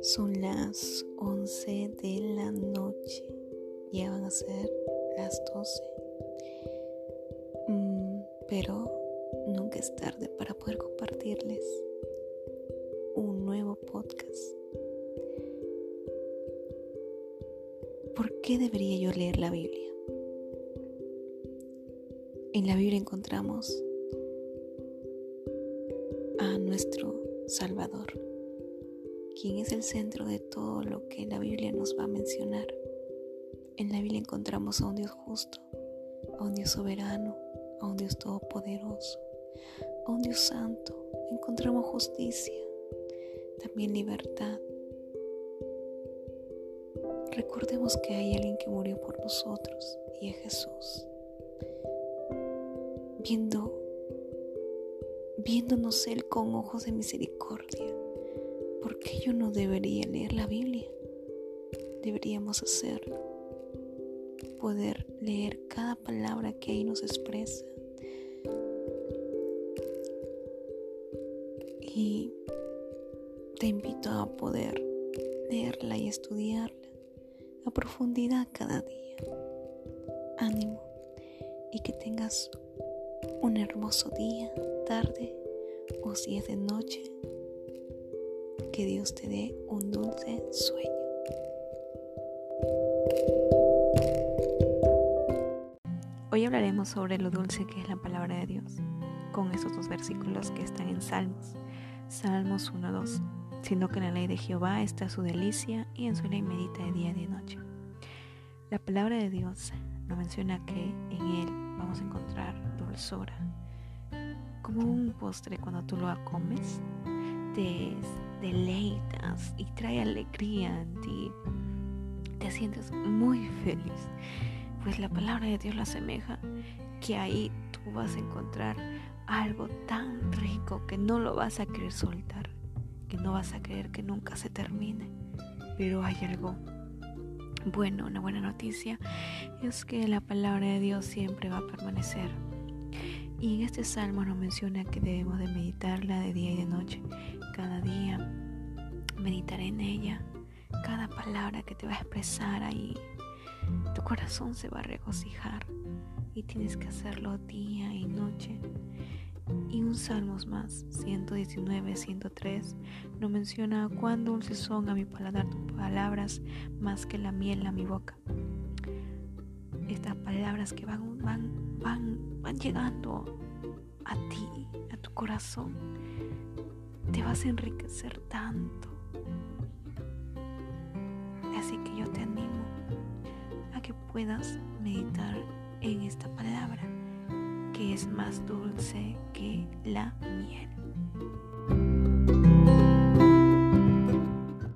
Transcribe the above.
Son las 11 de la noche. Ya van a ser las 12. Mm, pero nunca es tarde para poder compartirles un nuevo podcast. ¿Por qué debería yo leer la Biblia? En la Biblia encontramos a nuestro Salvador quien es el centro de todo lo que la Biblia nos va a mencionar. En la Biblia encontramos a un Dios justo, a un Dios soberano, a un Dios todopoderoso, a un Dios santo. Encontramos justicia, también libertad. Recordemos que hay alguien que murió por nosotros y es Jesús. Viendo, viéndonos Él con ojos de misericordia ¿por qué yo no debería leer la Biblia? Deberíamos hacerlo. Poder leer cada palabra que ahí nos expresa. Y te invito a poder leerla y estudiarla a profundidad cada día. Ánimo y que tengas un hermoso día, tarde o si es de noche que Dios te dé un dulce sueño. Hoy hablaremos sobre lo dulce que es la palabra de Dios, con estos dos versículos que están en Salmos, Salmos 1-2, sino que en la ley de Jehová está su delicia y en su ley medita de día y de noche. La palabra de Dios nos menciona que en él vamos a encontrar dulzura, como un postre cuando tú lo comes, te deleitas y trae alegría en ti. Te sientes muy feliz. Pues la palabra de Dios la asemeja que ahí tú vas a encontrar algo tan rico que no lo vas a querer soltar, que no vas a creer que nunca se termine. Pero hay algo bueno, una buena noticia es que la palabra de Dios siempre va a permanecer. Y en este salmo nos menciona que debemos de meditarla de día y de noche cada día. Meditar en ella. Cada palabra que te va a expresar ahí. Tu corazón se va a regocijar. Y tienes que hacerlo día y noche. Y un salmos más, 119, 103, nos menciona cuán dulces son a mi paladar tus palabras más que la miel a mi boca. Estas palabras que van, van, van, van llegando a ti, a tu corazón te vas a enriquecer tanto. Así que yo te animo a que puedas meditar en esta palabra que es más dulce que la